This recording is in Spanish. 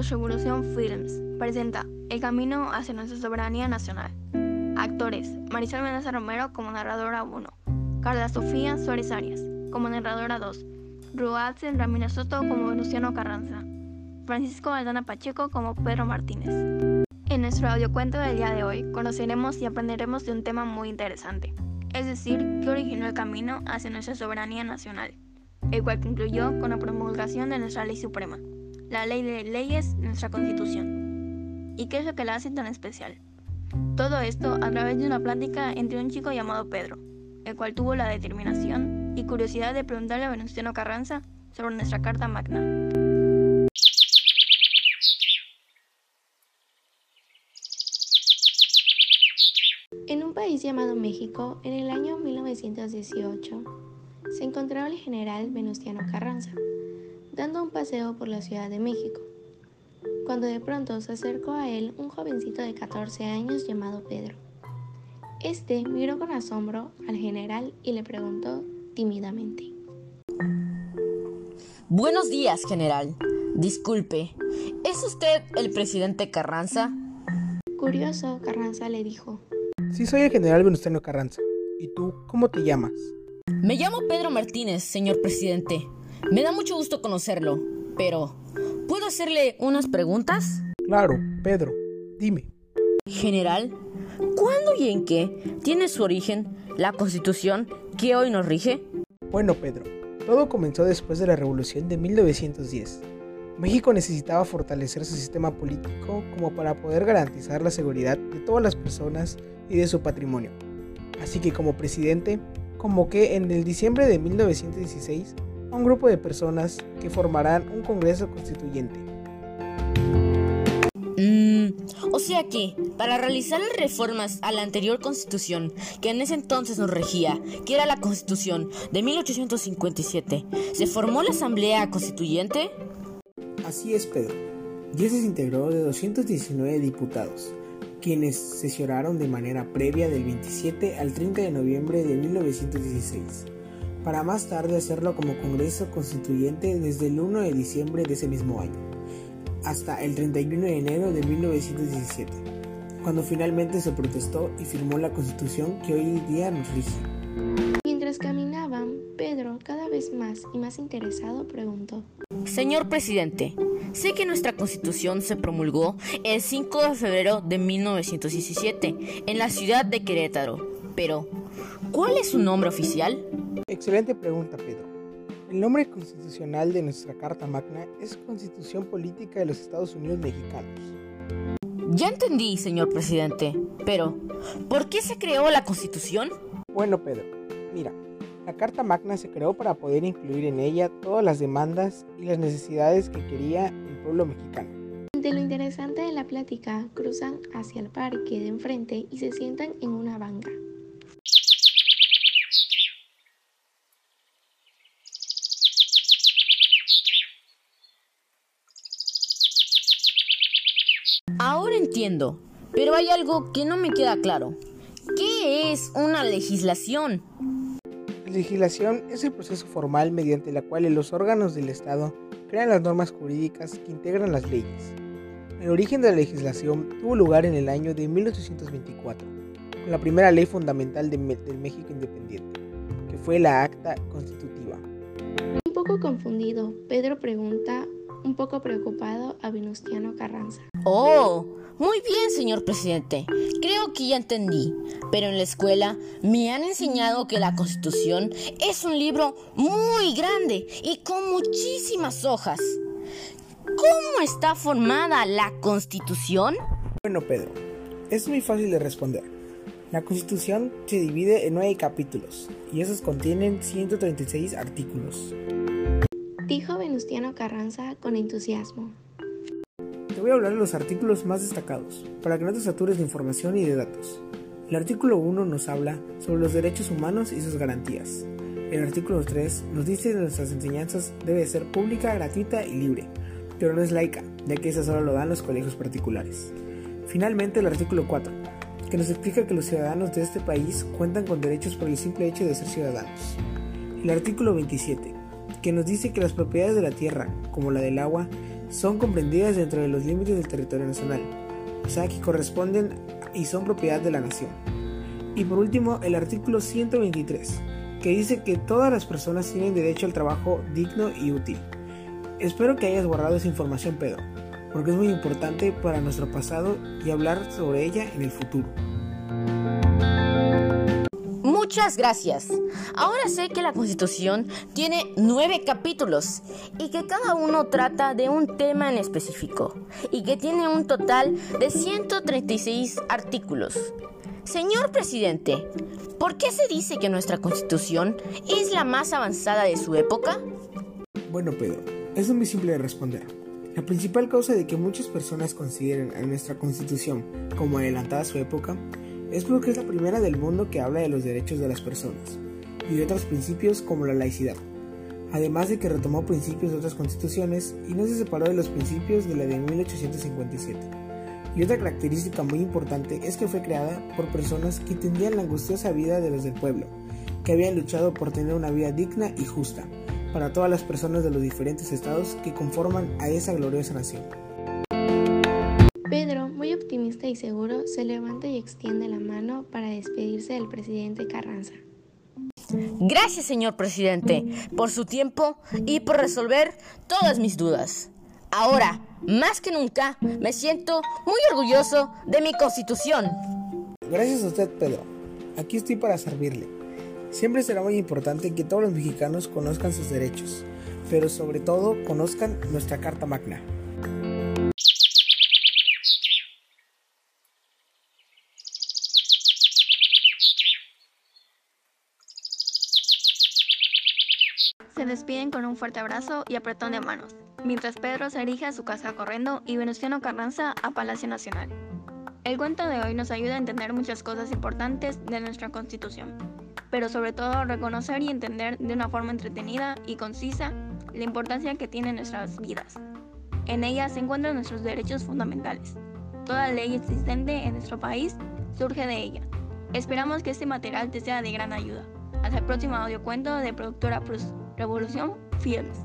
Postrevolución Films presenta El camino hacia nuestra soberanía nacional. Actores: Marisol Mendoza Romero como narradora 1, Carla Sofía Suárez Arias como narradora 2, Rualsen Ramírez Soto como Luciano Carranza, Francisco Aldana Pacheco como Pedro Martínez. En nuestro audiocuento del día de hoy conoceremos y aprenderemos de un tema muy interesante, es decir, qué originó el camino hacia nuestra soberanía nacional, el cual concluyó con la promulgación de nuestra ley suprema la ley de leyes, nuestra constitución. ¿Y qué es lo que la hace tan especial? Todo esto a través de una plática entre un chico llamado Pedro, el cual tuvo la determinación y curiosidad de preguntarle a Venustiano Carranza sobre nuestra Carta Magna. En un país llamado México, en el año 1918, se encontraba el general Venustiano Carranza, dando un paseo por la Ciudad de México, cuando de pronto se acercó a él un jovencito de 14 años llamado Pedro. Este miró con asombro al general y le preguntó tímidamente. Buenos días, general. Disculpe, ¿es usted el presidente Carranza? Curioso, Carranza le dijo. Sí, soy el general Venustiano Carranza. ¿Y tú, cómo te llamas? Me llamo Pedro Martínez, señor presidente. Me da mucho gusto conocerlo, pero ¿puedo hacerle unas preguntas? Claro, Pedro, dime. General, ¿cuándo y en qué tiene su origen la constitución que hoy nos rige? Bueno, Pedro, todo comenzó después de la revolución de 1910. México necesitaba fortalecer su sistema político como para poder garantizar la seguridad de todas las personas y de su patrimonio. Así que como presidente, convoqué en el diciembre de 1916 a un grupo de personas que formarán un Congreso Constituyente. Mm, o sea que, para realizar las reformas a la anterior constitución, que en ese entonces nos regía, que era la constitución de 1857, ¿se formó la Asamblea Constituyente? Así es, Pedro. Y se integró de 219 diputados, quienes sesionaron de manera previa del 27 al 30 de noviembre de 1916 para más tarde hacerlo como Congreso Constituyente desde el 1 de diciembre de ese mismo año, hasta el 31 de enero de 1917, cuando finalmente se protestó y firmó la Constitución que hoy día nos rige. Mientras caminaban, Pedro, cada vez más y más interesado, preguntó, Señor presidente, sé que nuestra constitución se promulgó el 5 de febrero de 1917 en la ciudad de Querétaro, pero ¿cuál es su nombre oficial? Excelente pregunta, Pedro. El nombre constitucional de nuestra Carta Magna es Constitución Política de los Estados Unidos Mexicanos. Ya entendí, señor presidente, pero ¿por qué se creó la Constitución? Bueno, Pedro, mira, la Carta Magna se creó para poder incluir en ella todas las demandas y las necesidades que quería el pueblo mexicano. De lo interesante de la plática, cruzan hacia el parque de enfrente y se sientan en una banca. Ahora entiendo, pero hay algo que no me queda claro. ¿Qué es una legislación? La legislación es el proceso formal mediante la cual los órganos del Estado crean las normas jurídicas que integran las leyes. El origen de la legislación tuvo lugar en el año de 1824, con la primera ley fundamental de del México independiente, que fue la Acta Constitutiva. Un poco confundido, Pedro pregunta un poco preocupado a Venustiano Carranza. Oh, muy bien, señor presidente. Creo que ya entendí. Pero en la escuela me han enseñado que la Constitución es un libro muy grande y con muchísimas hojas. ¿Cómo está formada la Constitución? Bueno, Pedro, es muy fácil de responder. La Constitución se divide en nueve capítulos y esos contienen 136 artículos dijo Venustiano Carranza con entusiasmo. Te voy a hablar de los artículos más destacados, para que no te satures de información y de datos. El artículo 1 nos habla sobre los derechos humanos y sus garantías. El artículo 3 nos dice que nuestras enseñanzas debe ser pública, gratuita y libre, pero no es laica, ya que eso solo lo dan los colegios particulares. Finalmente el artículo 4, que nos explica que los ciudadanos de este país cuentan con derechos por el simple hecho de ser ciudadanos. El artículo 27, que nos dice que las propiedades de la tierra, como la del agua, son comprendidas dentro de los límites del territorio nacional, o sea que corresponden y son propiedad de la nación. Y por último, el artículo 123, que dice que todas las personas tienen derecho al trabajo digno y útil. Espero que hayas guardado esa información, Pedro, porque es muy importante para nuestro pasado y hablar sobre ella en el futuro. Muchas gracias. Ahora sé que la Constitución tiene nueve capítulos y que cada uno trata de un tema en específico y que tiene un total de 136 artículos. Señor presidente, ¿por qué se dice que nuestra Constitución es la más avanzada de su época? Bueno, Pedro, es muy simple de responder. La principal causa de que muchas personas consideren a nuestra Constitución como adelantada a su época es porque es la primera del mundo que habla de los derechos de las personas y de otros principios como la laicidad, además de que retomó principios de otras constituciones y no se separó de los principios de la de 1857. Y otra característica muy importante es que fue creada por personas que entendían la angustiosa vida de los del pueblo, que habían luchado por tener una vida digna y justa para todas las personas de los diferentes estados que conforman a esa gloriosa nación. Y seguro, se levanta y extiende la mano para despedirse del presidente Carranza. Gracias, señor presidente, por su tiempo y por resolver todas mis dudas. Ahora, más que nunca, me siento muy orgulloso de mi constitución. Gracias a usted, Pedro. Aquí estoy para servirle. Siempre será muy importante que todos los mexicanos conozcan sus derechos, pero sobre todo conozcan nuestra Carta Magna. Despiden con un fuerte abrazo y apretón de manos, mientras Pedro se dirige a su casa corriendo y Venustiano Carranza a Palacio Nacional. El cuento de hoy nos ayuda a entender muchas cosas importantes de nuestra Constitución, pero sobre todo reconocer y entender de una forma entretenida y concisa la importancia que tienen nuestras vidas. En ella se encuentran nuestros derechos fundamentales. Toda ley existente en nuestro país surge de ella. Esperamos que este material te sea de gran ayuda. Hasta el próximo audio cuento de productora Revolución Films.